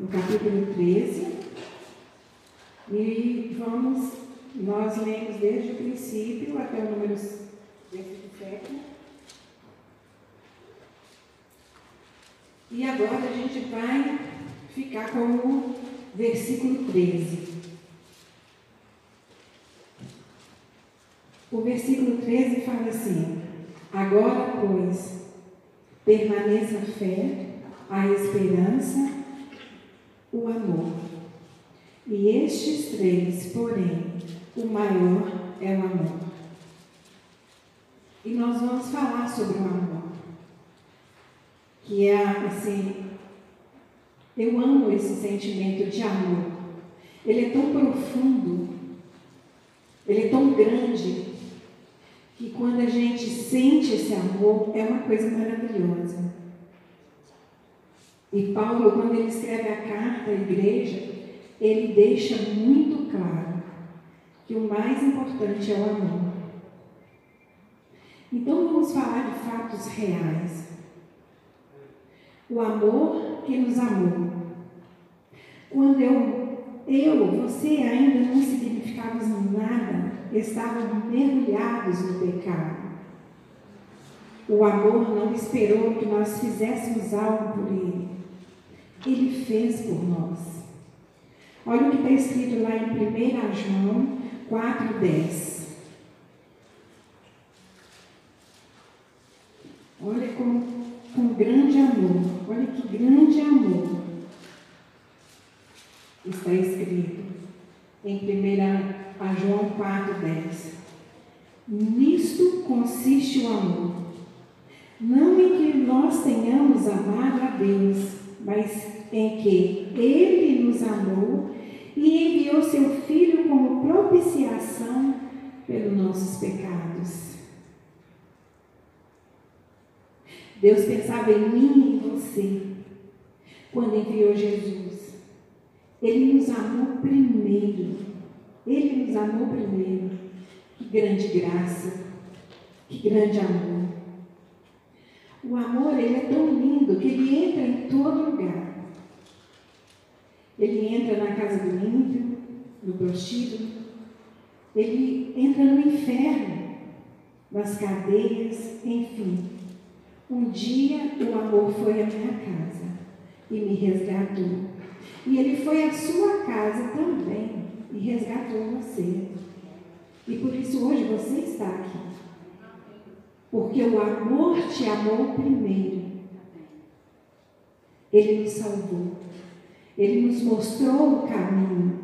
no capítulo 13. E vamos, nós lemos desde o princípio até o número versículo 7. E agora a gente vai ficar com o versículo 13. O versículo 13 fala assim: Agora, pois, permaneça a fé, a esperança, o amor. E estes três, porém, o maior é o amor. E nós vamos falar sobre o amor. Que é assim, eu amo esse sentimento de amor. Ele é tão profundo, ele é tão grande, que quando a gente sente esse amor, é uma coisa maravilhosa. E Paulo, quando ele escreve a carta à igreja, ele deixa muito claro que o mais importante é o amor. Então vamos falar de fatos reais. O amor que nos amou. Quando eu, eu, você ainda não significávamos nada estavam mergulhados no pecado. O amor não esperou que nós fizéssemos algo por ele. Ele fez por nós. Olha o que está escrito lá em 1 João 4,10. Olha com, com grande amor, olha que grande amor está escrito em 1 a João 4,10. Nisto consiste o amor. Não em que nós tenhamos amado a Deus, mas em que Ele nos amou e enviou seu Filho como propiciação pelos nossos pecados. Deus pensava em mim e em você quando enviou Jesus. Ele nos amou primeiro. Ele nos amou primeiro. Que grande graça, que grande amor. O amor, ele é tão lindo que ele entra em todo lugar. Ele entra na casa do ímpio, no prostíbulo. Ele entra no inferno, nas cadeias, enfim. Um dia o amor foi à minha casa e me resgatou. E ele foi à sua casa também e resgatou você. E por isso hoje você está aqui. Porque o amor te amou primeiro. Ele nos salvou. Ele nos mostrou o caminho.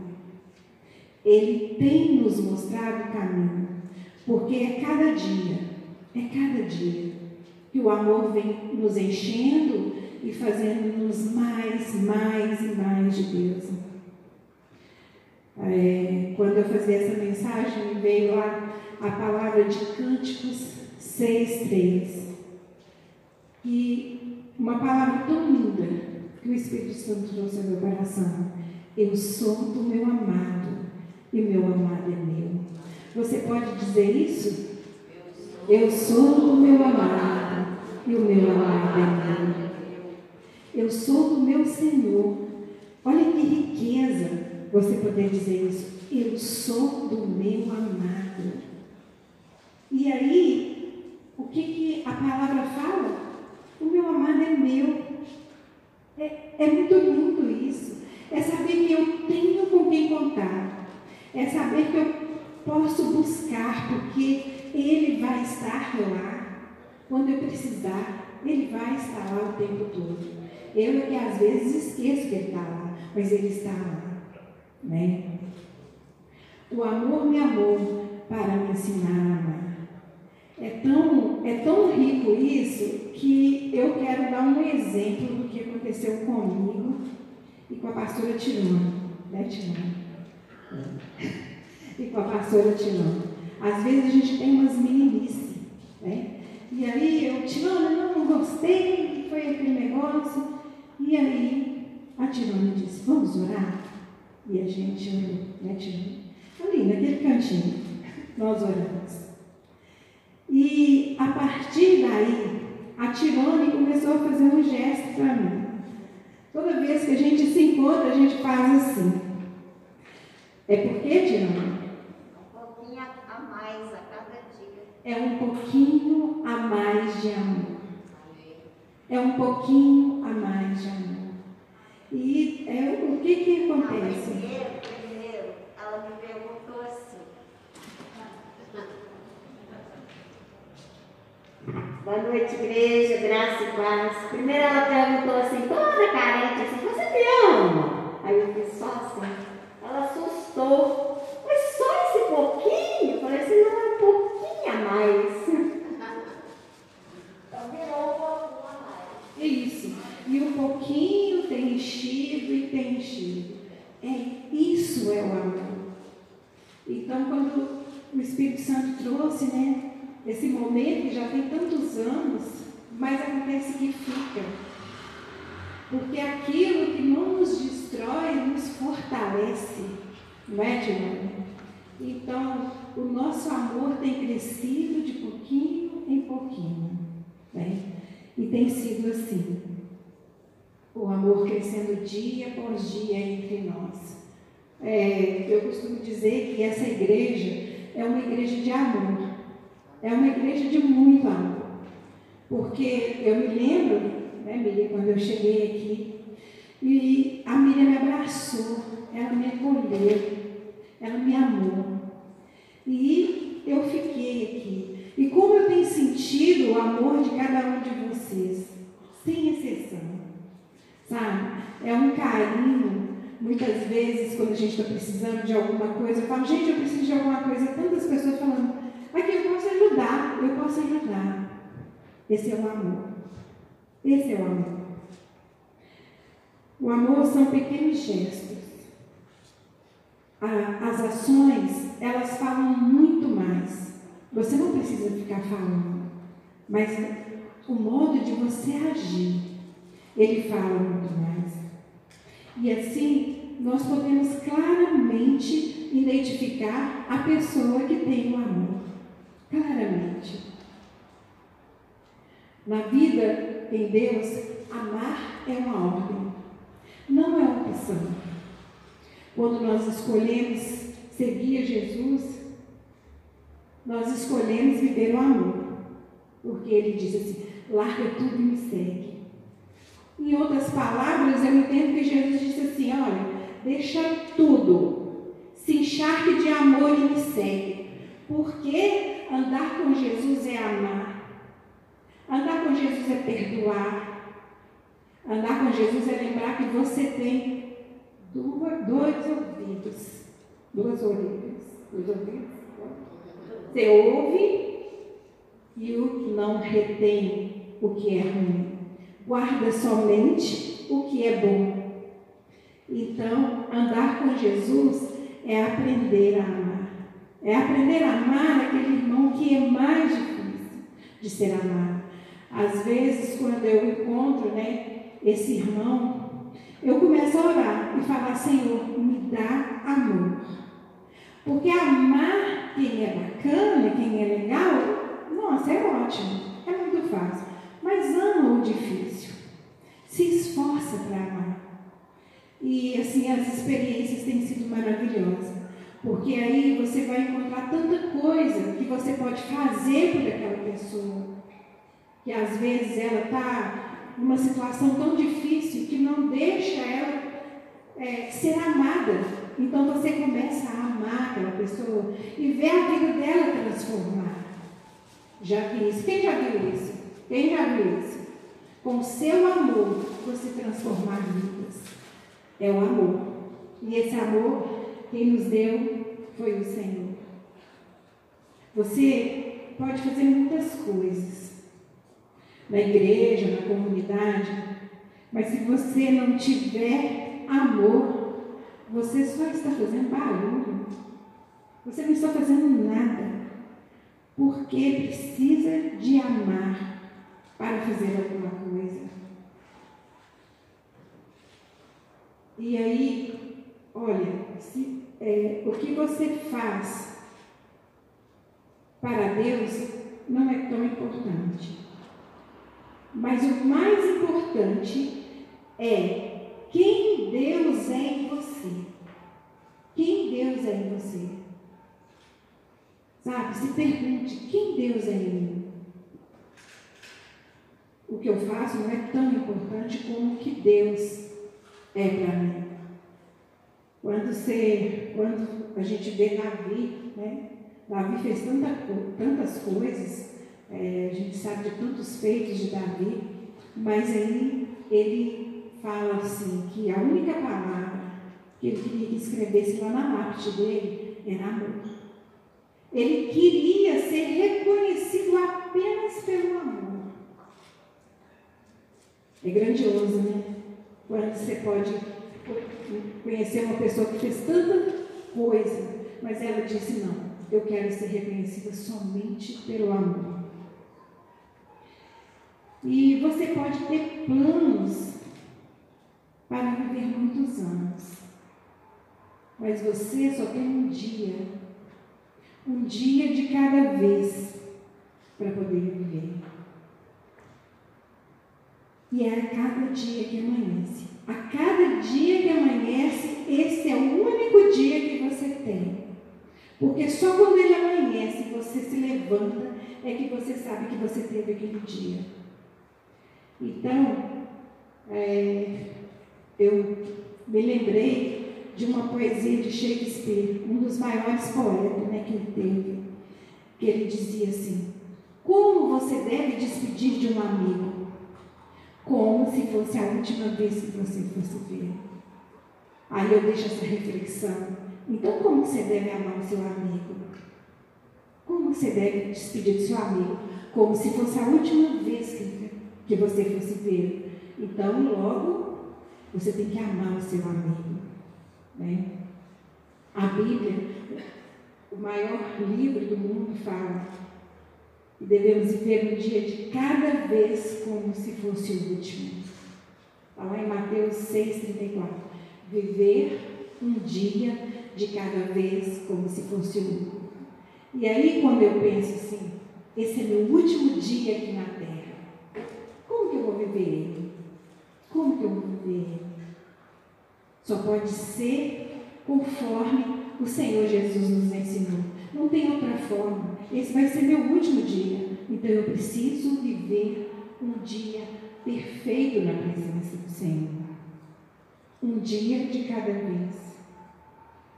Ele tem nos mostrado o caminho. Porque é cada dia, é cada dia que o amor vem nos enchendo e fazendo-nos mais, mais e mais de Deus. É, quando eu fazia essa mensagem, me veio lá a palavra de Cânticos 6,3. E uma palavra tão linda que o Espírito Santo trouxe ao meu coração. Eu sou do meu amado e o meu amado é meu. Você pode dizer isso? Eu sou do meu amado e o meu amado é meu. Eu sou do meu Senhor. Olha que riqueza você poder dizer isso. Eu sou do meu amado. E aí, que, que a palavra fala? O meu amado é meu. É, é muito lindo isso. É saber que eu tenho com quem contar. É saber que eu posso buscar, porque Ele vai estar lá. Quando eu precisar, Ele vai estar lá o tempo todo. Eu é que às vezes esqueço que Ele está lá, mas Ele está lá. Né? O amor me amou para me ensinar a amar. É tão, é tão rico isso que eu quero dar um exemplo do que aconteceu comigo e com a pastora Tirona. Né, Tirona? e com a pastora Tirona. Às vezes a gente tem umas meninices, né? E aí eu, Tirona, não, gostei, foi aquele negócio. E aí a Tirona disse, vamos orar? E a gente orou, né, Tirona? Ali, naquele cantinho, nós oramos. E a partir daí, a Tirone começou a fazer um gesto para mim. Toda vez que a gente se encontra, a gente faz assim. É porque, Diana? Um pouquinho a mais a cada dia. É um pouquinho a mais de amor. É um pouquinho a mais de amor. E é, o que que Não, acontece? primeiro, primeiro, ela me perguntou assim. Boa noite, igreja, graça e paz. Primeiro ela perguntou assim, toda carente, assim, você me ama? Aí eu fiz só assim. Ela assustou. Mas só esse pouquinho? Eu falei assim, não, é um pouquinho a mais. Então virou um pouquinho a mais. É isso. E um pouquinho tem enchido e tem enchido. É, isso é o amor. Então, quando o Espírito Santo trouxe, né, esse momento que já tem tantos anos, mas acontece que fica. Porque aquilo que não nos destrói nos fortalece, não é, Dilane? Então, o nosso amor tem crescido de pouquinho em pouquinho, né? E tem sido assim. O amor crescendo dia após dia entre nós. É, eu costumo dizer que essa igreja é uma igreja de amor. É uma igreja de muito amor. Porque eu me lembro, né, Miriam, quando eu cheguei aqui, e a Miriam me abraçou, ela me acolheu, ela me amou. E eu fiquei aqui. E como eu tenho sentido o amor de cada um de vocês, sem exceção. Sabe? É um carinho. Muitas vezes, quando a gente está precisando de alguma coisa, eu falo, gente, eu preciso de alguma coisa. Tantas pessoas falando, aqui eu posso ajudar, eu posso ajudar. Esse é o amor. Esse é o amor. O amor são pequenos gestos. As ações, elas falam muito mais. Você não precisa ficar falando, mas o modo de você agir, ele fala muito mais. E assim, nós podemos claramente identificar a pessoa que tem o amor. Claramente. Na vida em Deus, amar é uma ordem, não é uma opção. Quando nós escolhemos seguir Jesus, nós escolhemos viver o amor. Porque ele diz assim: larga tudo e me segue. Em outras palavras, eu entendo que Jesus disse assim: olha, deixa tudo, se encharque de amor e me segue. Porque andar com Jesus é amar. Andar com Jesus é perdoar. Andar com Jesus é lembrar que você tem duas, dois ouvidos. Duas orelhas. Dois ouvidos. Você ouve e o não retém o que é ruim. Guarda somente o que é bom. Então, andar com Jesus é aprender a amar. É aprender a amar aquele irmão que é mais difícil de ser amado. Às vezes, quando eu encontro né, esse irmão, eu começo a orar e falar: Senhor, me dá amor. Porque amar quem é bacana, quem é legal, nossa, é ótimo, é muito fácil. Mas ama o difícil. Se esforça para amar. E assim, as experiências têm sido maravilhosas. Porque aí você vai encontrar tanta coisa que você pode fazer por aquela pessoa. Que às vezes ela está numa situação tão difícil que não deixa ela é, ser amada. Então você começa a amar aquela pessoa e ver a vida dela transformar. Já vi isso. Quem já viu isso? Quem já viu isso? Com seu amor, você transformar vidas. É o amor. E esse amor, quem nos deu foi o Senhor. Você pode fazer muitas coisas na igreja, na comunidade, mas se você não tiver amor, você só está fazendo barulho. Você não está fazendo nada. Porque precisa de amar para fazer alguma coisa. E aí, olha, se, é, o que você faz para Deus não é tão importante. Mas o mais importante é quem Deus é em você. Quem Deus é em você. Sabe? Se pergunte: quem Deus é em mim? O que eu faço não é tão importante como o que Deus é para mim. Quando, você, quando a gente vê Davi, né? Davi fez tanta, tantas coisas, é, a gente sabe de tantos feitos de Davi, mas aí ele fala assim que a única palavra que ele queria que escrevesse lá na lápide dele era amor. Ele queria ser reconhecido apenas pelo amor. É grandioso, né? Quando você pode conhecer uma pessoa que fez tanta coisa, mas ela disse: Não, eu quero ser reconhecida somente pelo amor. E você pode ter planos para viver muitos anos, mas você só tem um dia, um dia de cada vez para poder viver. E é cada dia que amanhece. A cada dia que amanhece, esse é o único dia que você tem. Porque só quando ele amanhece, você se levanta, é que você sabe que você teve aquele dia. Então, é, eu me lembrei de uma poesia de Shakespeare, um dos maiores poetas né, que ele teve, que ele dizia assim: Como você deve despedir de um amigo? Como se fosse a última vez que você fosse ver. Aí eu deixo essa reflexão. Então, como você deve amar o seu amigo? Como você deve despedir do seu amigo? Como se fosse a última vez que, que você fosse ver. Então, logo, você tem que amar o seu amigo. Né? A Bíblia, o maior livro do mundo, fala e devemos viver um dia de cada vez como se fosse o último. Está lá em Mateus 6,34. Viver um dia de cada vez como se fosse o último. E aí, quando eu penso assim, esse é meu último dia aqui na terra, como que eu vou viver ele? Como que eu vou viver ele? Só pode ser conforme o Senhor Jesus nos ensinou. Não tem outra forma. Esse vai ser meu último dia. Então eu preciso viver um dia perfeito na presença do Senhor. Um dia de cada vez.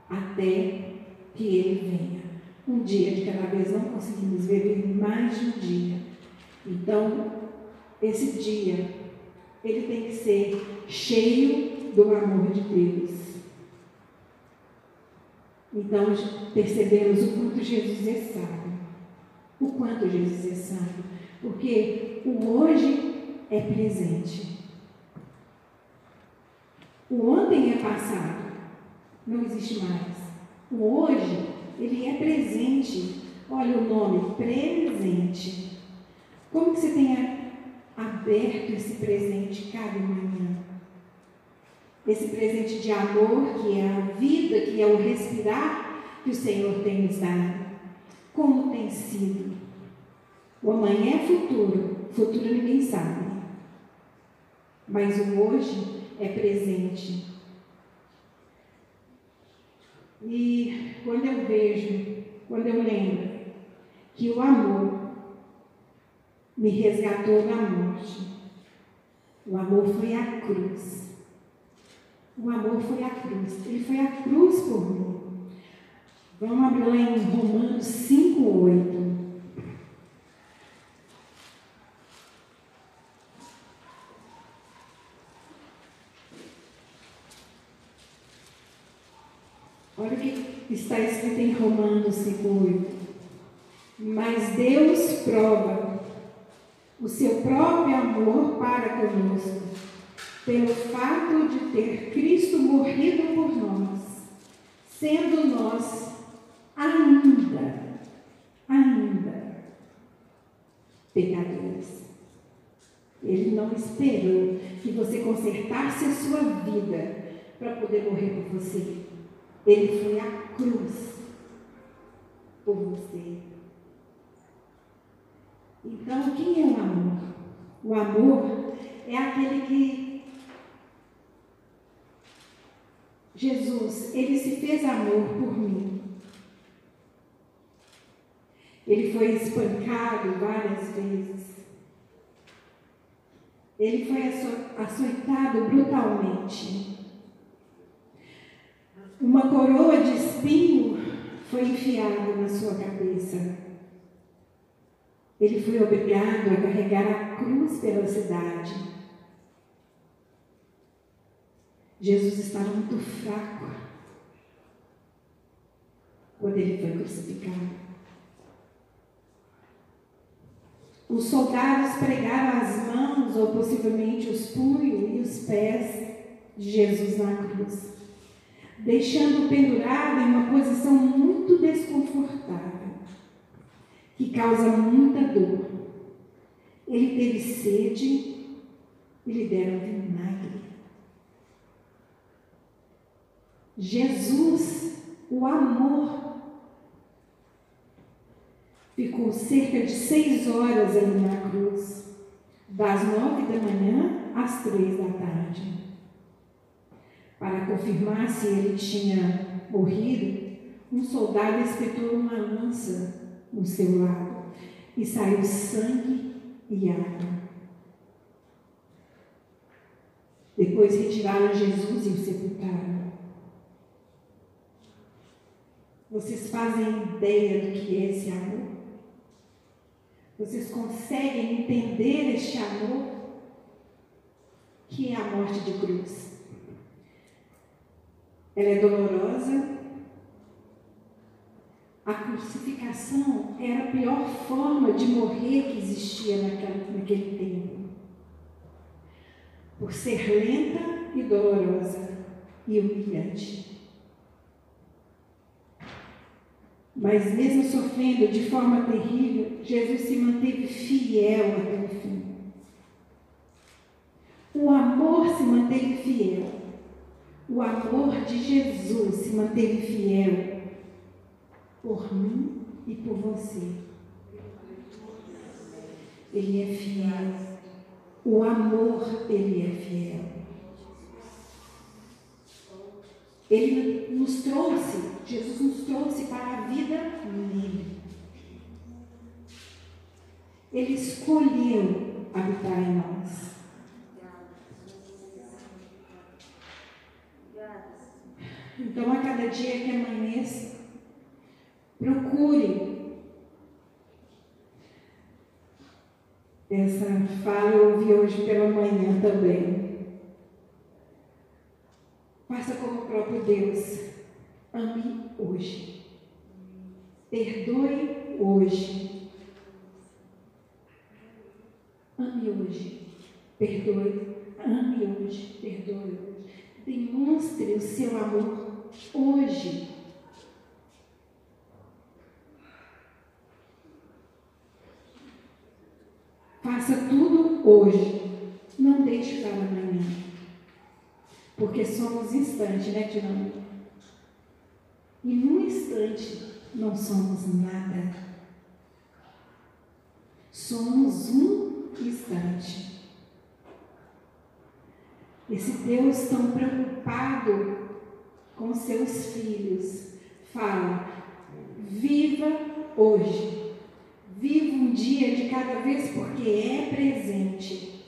Até que Ele venha. Um dia de cada vez. Não conseguimos viver mais de um dia. Então, esse dia, ele tem que ser cheio do amor de Deus. Então, percebemos o quanto Jesus é sábio. O quanto Jesus é sábio. Porque o hoje é presente. O ontem é passado. Não existe mais. O hoje, ele é presente. Olha o nome, presente. Como que você tem aberto esse presente cada manhã? Esse presente de amor, que é a vida, que é o respirar que o Senhor tem nos dado. Como tem sido? O amanhã é futuro, futuro ninguém sabe. Mas o hoje é presente. E quando eu vejo, quando eu lembro que o amor me resgatou da morte, o amor foi a cruz. O amor foi a cruz. Ele foi a cruz por mim. Vamos abrir lá em Romanos 5, 8. Olha o que está escrito em Romanos 5, 8. Mas Deus prova o seu próprio amor para conosco pelo fato de ter Cristo morrido por nós, sendo nós ainda, ainda pecadores. Ele não esperou que você consertasse a sua vida para poder morrer por você. Ele foi à cruz por você. Então, quem é o amor? O amor é aquele que Jesus, ele se fez amor por mim. Ele foi espancado várias vezes. Ele foi açoitado brutalmente. Uma coroa de espinho foi enfiada na sua cabeça. Ele foi obrigado a carregar a cruz pela cidade. Jesus estava muito fraco quando ele foi crucificado. Os soldados pregaram as mãos ou possivelmente os punhos e os pés de Jesus na cruz, deixando-o pendurado em uma posição muito desconfortável, que causa muita dor. Ele teve sede e lhe deram vinagre. Jesus, o amor ficou cerca de seis horas ali na cruz, das nove da manhã às três da tarde. Para confirmar se ele tinha morrido, um soldado espetou uma lança no seu lado e saiu sangue e água. Depois retiraram Jesus e o sepultaram. Vocês fazem ideia do que é esse amor? Vocês conseguem entender este amor que é a morte de cruz? Ela é dolorosa. A crucificação era a pior forma de morrer que existia naquele, naquele tempo. Por ser lenta e dolorosa e humilhante. Mas mesmo sofrendo de forma terrível, Jesus se manteve fiel até o fim. O amor se manteve fiel. O amor de Jesus se manteve fiel por mim e por você. Ele é fiel. O amor, ele é fiel. Ele nos trouxe, Jesus nos trouxe para a vida nele. Ele escolheu habitar em nós. Então, a cada dia que amanheça, procure. Essa fala eu ouvi hoje pela manhã também. Faça como o próprio Deus. Ame hoje. Perdoe hoje. Ame hoje. Perdoe. Ame hoje. Perdoe hoje. Demonstre o seu amor hoje. Faça tudo hoje. Não deixe para amanhã. Porque somos instante, né, Dinâmica? E num instante não somos nada. Somos um instante. Esse Deus tão preocupado com seus filhos fala: viva hoje. Viva um dia de cada vez porque é presente.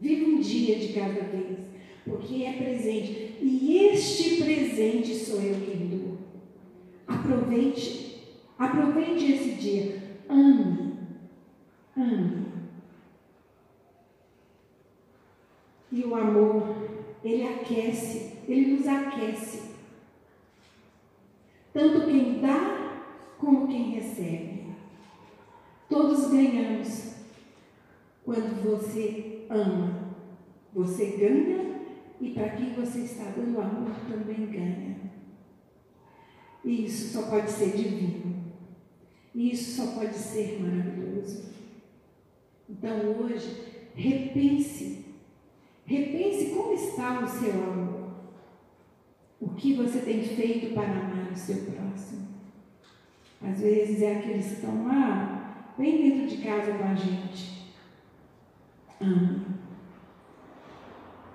Viva um dia de cada vez porque é presente. E este presente sou eu que dou. Aproveite, aproveite esse dia. Ame, ame. E o amor, ele aquece, ele nos aquece. Tanto quem dá como quem recebe. Todos ganhamos quando você ama. Você ganha e para quem você está dando amor também ganha. E isso só pode ser divino. E isso só pode ser maravilhoso. Então hoje, repense. Repense como está o seu amor. O que você tem feito para amar o seu próximo. Às vezes é aqueles que estão lá, bem dentro de casa com a gente. Ame.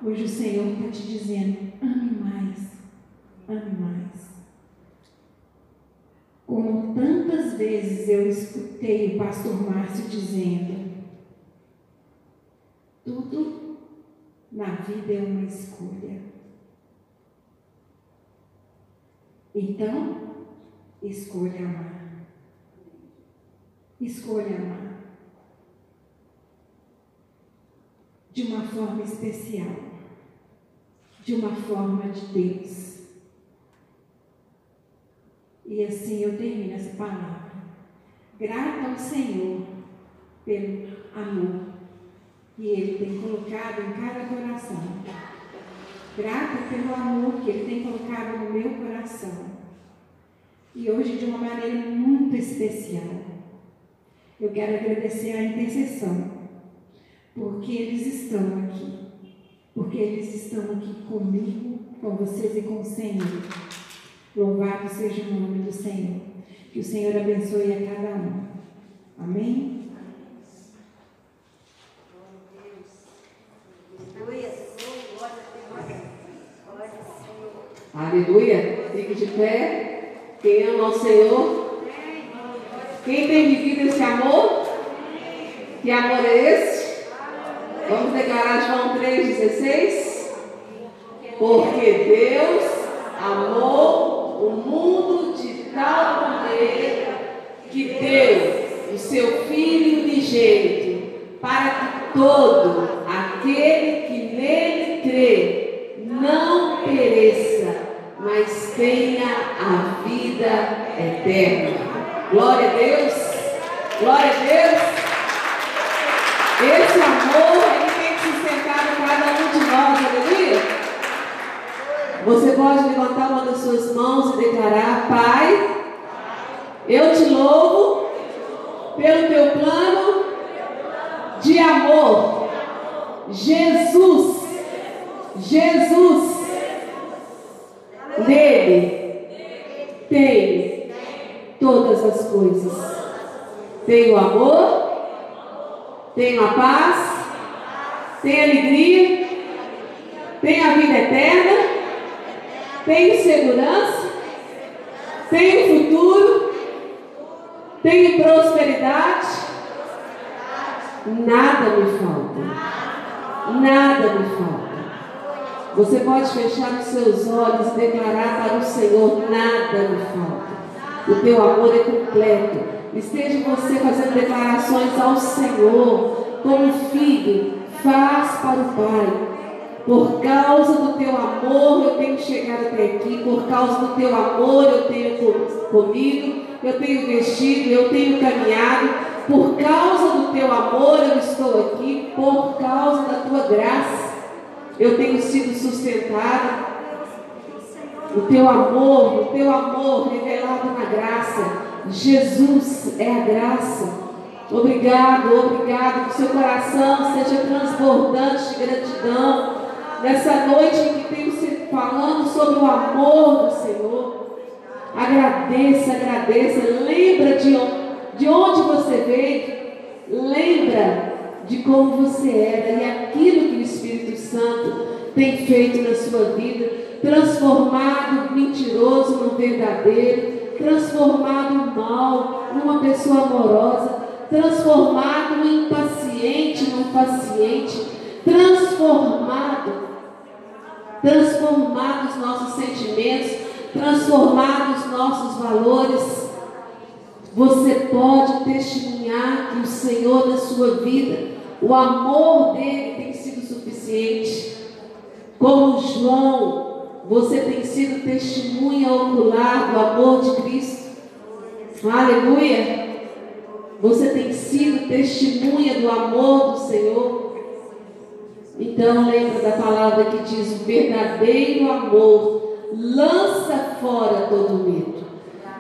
Hoje o Senhor está te dizendo: ame mais, ame mais. Como tantas vezes eu escutei o pastor Márcio dizendo, tudo na vida é uma escolha. Então, escolha amar. Escolha amar. De uma forma especial. De uma forma de Deus. E assim eu termino essa palavra. Grata ao Senhor pelo amor que Ele tem colocado em cada coração. Grata pelo amor que Ele tem colocado no meu coração. E hoje, de uma maneira muito especial, eu quero agradecer a intercessão, porque eles estão aqui. Porque eles estão aqui comigo, com vocês e com o Senhor. Louvado seja o nome do Senhor. Que o Senhor abençoe a cada um. Amém? Aleluia. Fique de pé. Quem ama ao Senhor? Quem tem vivido esse amor? Que amor é esse? Vamos declarar João 3,16? Porque Deus amou o mundo de tal maneira que deu o seu Filho unigênito para que todo aquele que nele crê não pereça, mas tenha a vida eterna. Glória a Deus! Glória a Deus! Esse amor, ele tem sustentado cada um de nós, aleluia! Você pode levantar uma das suas mãos e declarar: Pai, eu te louvo pelo teu plano de amor. Jesus, Jesus, nele tem todas as coisas. Tem o amor, tem a paz, tem a alegria, tem a vida eterna tenho segurança, tenho futuro, tenho prosperidade. Nada me falta. Nada me falta. Você pode fechar os seus olhos e declarar para o Senhor: nada me falta. O teu amor é completo. Esteja você fazendo declarações ao Senhor, como filho, faz para o Pai. Por causa do teu amor eu tenho chegado até aqui, por causa do teu amor eu tenho comido, eu tenho vestido, eu tenho caminhado, por causa do teu amor eu estou aqui, por causa da tua graça eu tenho sido sustentado. O teu amor, o teu amor revelado na graça. Jesus é a graça. Obrigado, obrigado. Que seu coração seja transbordante de gratidão nessa noite em que temos falando sobre o amor do Senhor. Agradeça, agradeça. Lembra de de onde você veio. Lembra de como você era e aquilo que o Espírito Santo tem feito na sua vida, transformado o mentiroso no verdadeiro, transformado o mal numa pessoa amorosa, transformado o impaciente num paciente, transformado transformar os nossos sentimentos, transformar os nossos valores. Você pode testemunhar que o Senhor na sua vida, o amor dele tem sido suficiente. Como João, você tem sido testemunha ocular do amor de Cristo. Aleluia! Você tem sido testemunha do amor do Senhor. Então lembra da palavra que diz: o verdadeiro amor lança fora todo medo.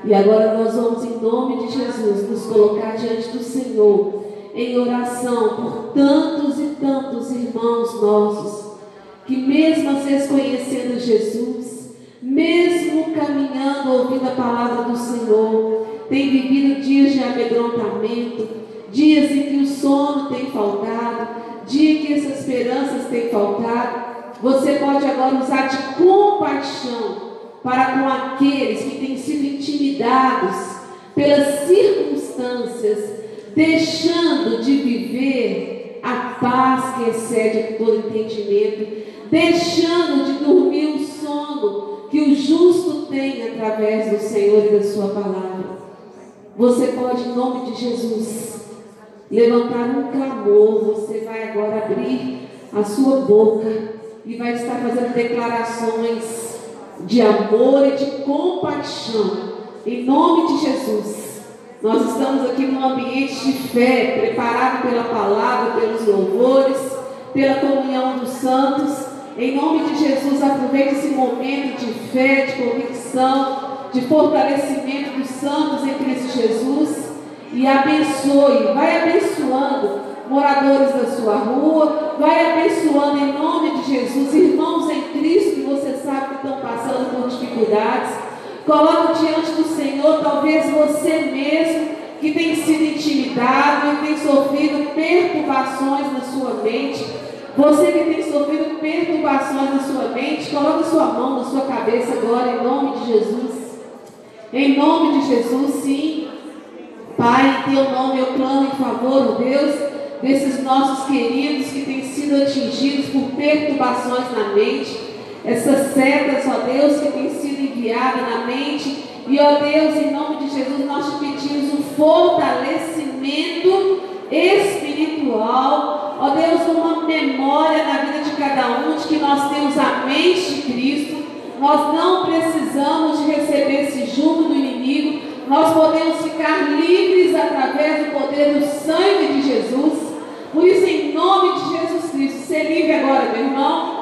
E agora nós vamos, em nome de Jesus, nos colocar diante do Senhor em oração por tantos e tantos irmãos nossos, que mesmo às vezes conhecendo Jesus, mesmo caminhando, ouvindo a palavra do Senhor, tem vivido dias de amedrontamento, dias em que o sono tem faltado, dia que essas esperanças têm faltado, você pode agora usar de compaixão para com aqueles que têm sido intimidados pelas circunstâncias, deixando de viver a paz que excede todo entendimento, deixando de dormir o sono que o justo tem através do Senhor e da Sua palavra. Você pode, em nome de Jesus, levantar um clamor. Você vai agora abrir a sua boca e vai estar fazendo declarações de amor e de compaixão. Em nome de Jesus. Nós estamos aqui num ambiente de fé, preparado pela palavra, pelos louvores, pela comunhão dos santos. Em nome de Jesus, aproveite esse momento de fé, de convicção, de fortalecimento dos santos em Cristo Jesus e abençoe, vai abençoando moradores da sua rua, vai abençoando em nome de Jesus, irmãos em Cristo que você sabe que estão passando por dificuldades. Coloca diante do Senhor, talvez você mesmo que tem sido intimidado e tem sofrido perturbações na sua mente. Você que tem sofrido perturbações na sua mente, coloque sua mão na sua cabeça agora, em nome de Jesus. Em nome de Jesus, sim. Pai, em teu nome eu clamo em favor, oh Deus, desses nossos queridos que têm sido atingidos por perturbações na mente, essas setas, ó Deus, que têm sido enviadas na mente. E, ó Deus, em nome de Jesus, nós te pedimos um fortalecimento espiritual, ó Deus, uma memória na vida de cada um, de que nós temos a mente de Cristo, nós não precisamos de receber esse jugo do inimigo, nós podemos ficar livres através do poder do sangue de Jesus. Por isso, em nome de Jesus Cristo, ser livre agora, meu irmão.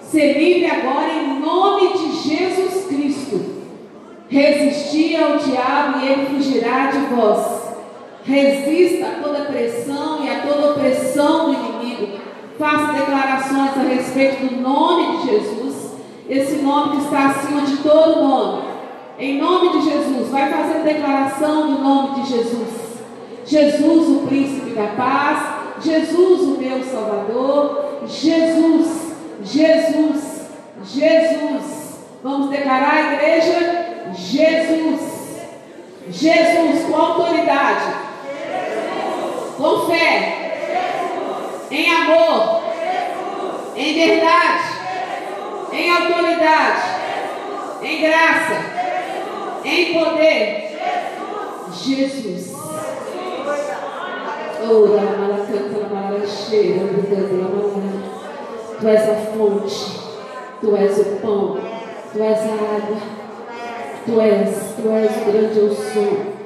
Ser livre agora em nome de Jesus Cristo. Resistir ao diabo e ele fugirá de vós. Resista a toda pressão e a toda opressão do inimigo. Faça declarações a respeito do nome de Jesus esse nome que está acima de todo nome. Em nome de Jesus, vai fazer declaração do nome de Jesus. Jesus, o príncipe da paz. Jesus, o meu Salvador. Jesus, Jesus, Jesus. Vamos declarar a igreja? Jesus. Jesus, com autoridade. Jesus. Com fé. Jesus. Em amor. Jesus. Em verdade em autoridade, em graça, em poder. Jesus. Tu és a fonte, Tu és o pão, Tu és a água, Tu és, Tu és o grande eu sou,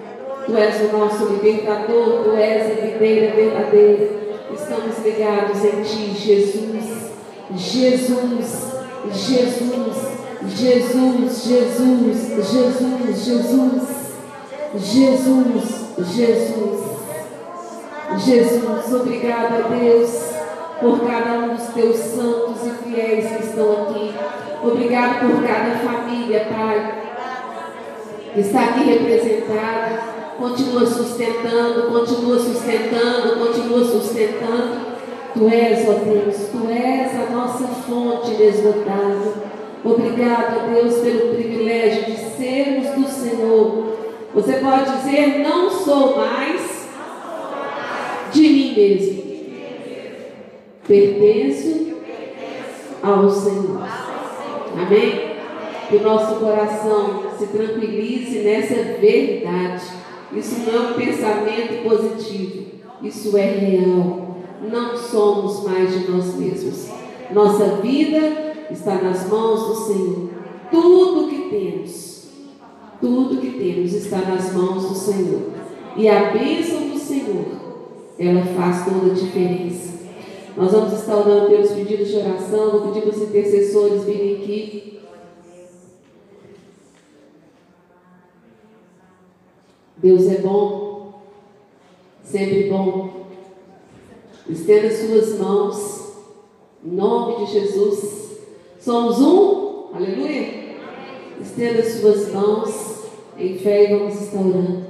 Tu és o nosso libertador, Tu és a videira verdadeira. Estamos ligados em Ti, Jesus. Jesus. Jesus, Jesus, Jesus, Jesus, Jesus, Jesus, Jesus. Jesus, obrigada a Deus por cada um dos teus santos e fiéis que estão aqui. Obrigado por cada família, Pai, que está aqui representada. Continua sustentando, continua sustentando, continua sustentando. Tu és, ó Deus, Tu és a nossa fonte inesgotável. Obrigado, Deus, pelo privilégio de sermos do Senhor. Você pode dizer: Não sou mais de mim mesmo. Pertenço ao Senhor. Amém? Que o nosso coração se tranquilize nessa verdade. Isso não é um pensamento positivo, isso é real não somos mais de nós mesmos. Nossa vida está nas mãos do Senhor. Tudo que temos, tudo que temos está nas mãos do Senhor. E a bênção do Senhor, ela faz toda a diferença. Nós vamos estar orando pelos pedidos de oração, vou pedir para os intercessores virem aqui. Deus é bom, sempre bom. Estenda suas mãos, em nome de Jesus. Somos um, aleluia. Estenda suas mãos em fé e vamos estar orando.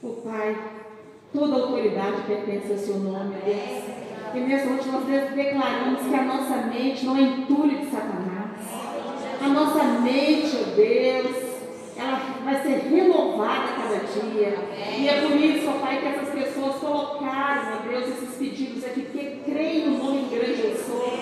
Oh Pai, Toda autoridade pertence ao seu nome, Deus. E nessa nós declaramos que a nossa mente não é entulho de Satanás. A nossa mente, ó Deus, ela vai ser renovada cada dia. E é por isso, ó Pai, que essas pessoas colocaram, ó Deus, esses pedidos aqui, porque creem no nome grande eu sou.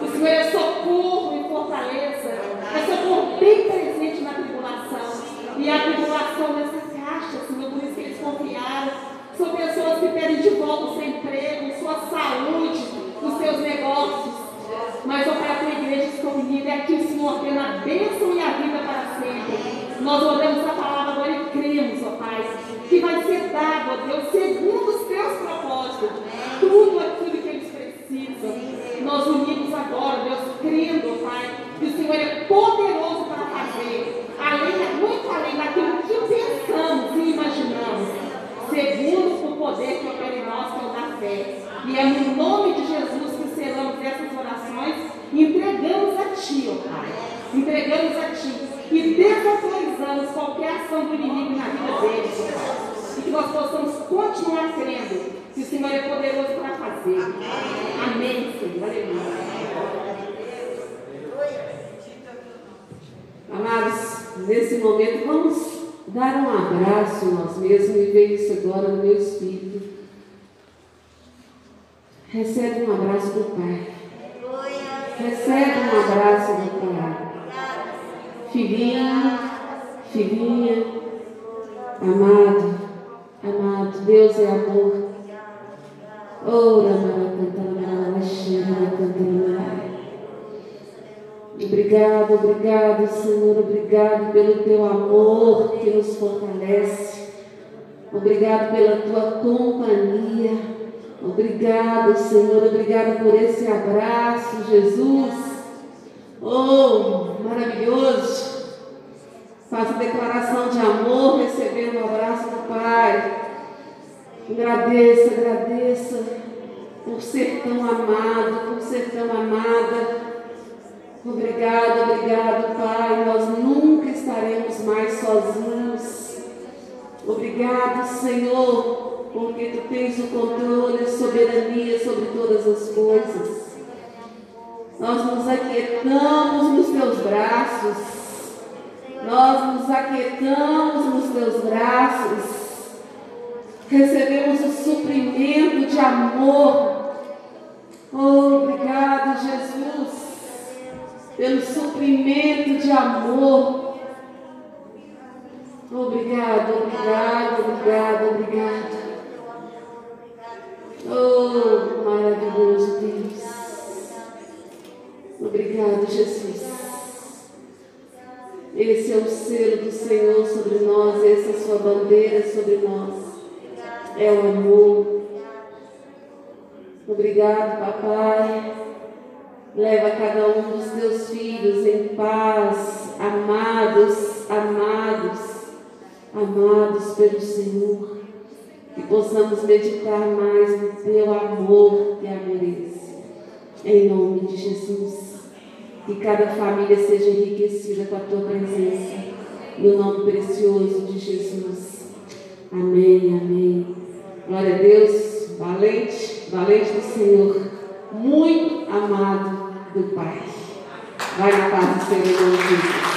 O Senhor é socorro e fortaleza, é socorro bem presente na tribulação. E a tribulação nessa caixa, Senhor, por isso que eles confiaram. São pessoas que pedem de volta o seu emprego, sua saúde, os seus negócios. Mas, ó Pai, a tua igreja está unida, é aqui o Senhor ordena a bênção e a vida para sempre. Nós oramos a palavra agora e cremos, ó Pai, que vai ser dado, ó Deus, segundo os teus propósitos, tudo aquilo que eles precisam. Nós unimos agora, Deus, crendo, ó Pai, que o Senhor é poderoso para fazer, além, muito além daquilo que pensamos e imaginamos, segundo o poder que opera em nós, é o da fé. E é no nome de Jesus que selamos essas orações e entregamos a Ti, ó Pai. Entregamos a Ti e desautorizamos qualquer ação do inimigo na vida deles, ó Pai. E que nós possamos continuar crendo que o Senhor é poderoso para fazer. Amém, Senhor. Aleluia. Amados, nesse momento vamos dar um abraço nós mesmos e veio isso agora no meu espírito. Recebe um abraço do Pai. Recebe um abraço do Pai. Filhinho, filhinha, amado, amado, Deus é amor. Ora, Obrigado, obrigado, Senhor, obrigado pelo teu amor que nos fortalece. Obrigado pela tua companhia. Obrigado, Senhor, obrigado por esse abraço, Jesus. Oh, maravilhoso. Faça declaração de amor, recebendo o abraço do Pai. Agradeça, agradeça por ser tão amado, por ser tão amada. Obrigado, obrigado, Pai. Nós nunca estaremos mais sozinhos. Obrigado, Senhor, porque Tu tens o controle, a soberania sobre todas as coisas. Nós nos aquietamos nos Teus braços. Nós nos aquietamos nos Teus braços. Recebemos o suprimento de amor. Oh, obrigado, Jesus pelo suprimento de amor. Obrigado, obrigado, obrigado, obrigado. Amados pelo Senhor. Que possamos meditar mais no teu amor que a merece. Em nome de Jesus. Que cada família seja enriquecida com a tua presença. No nome precioso de Jesus. Amém, amém. Glória a Deus. Valente, valente do Senhor. Muito amado do Pai. Vai na paz do Senhor Jesus.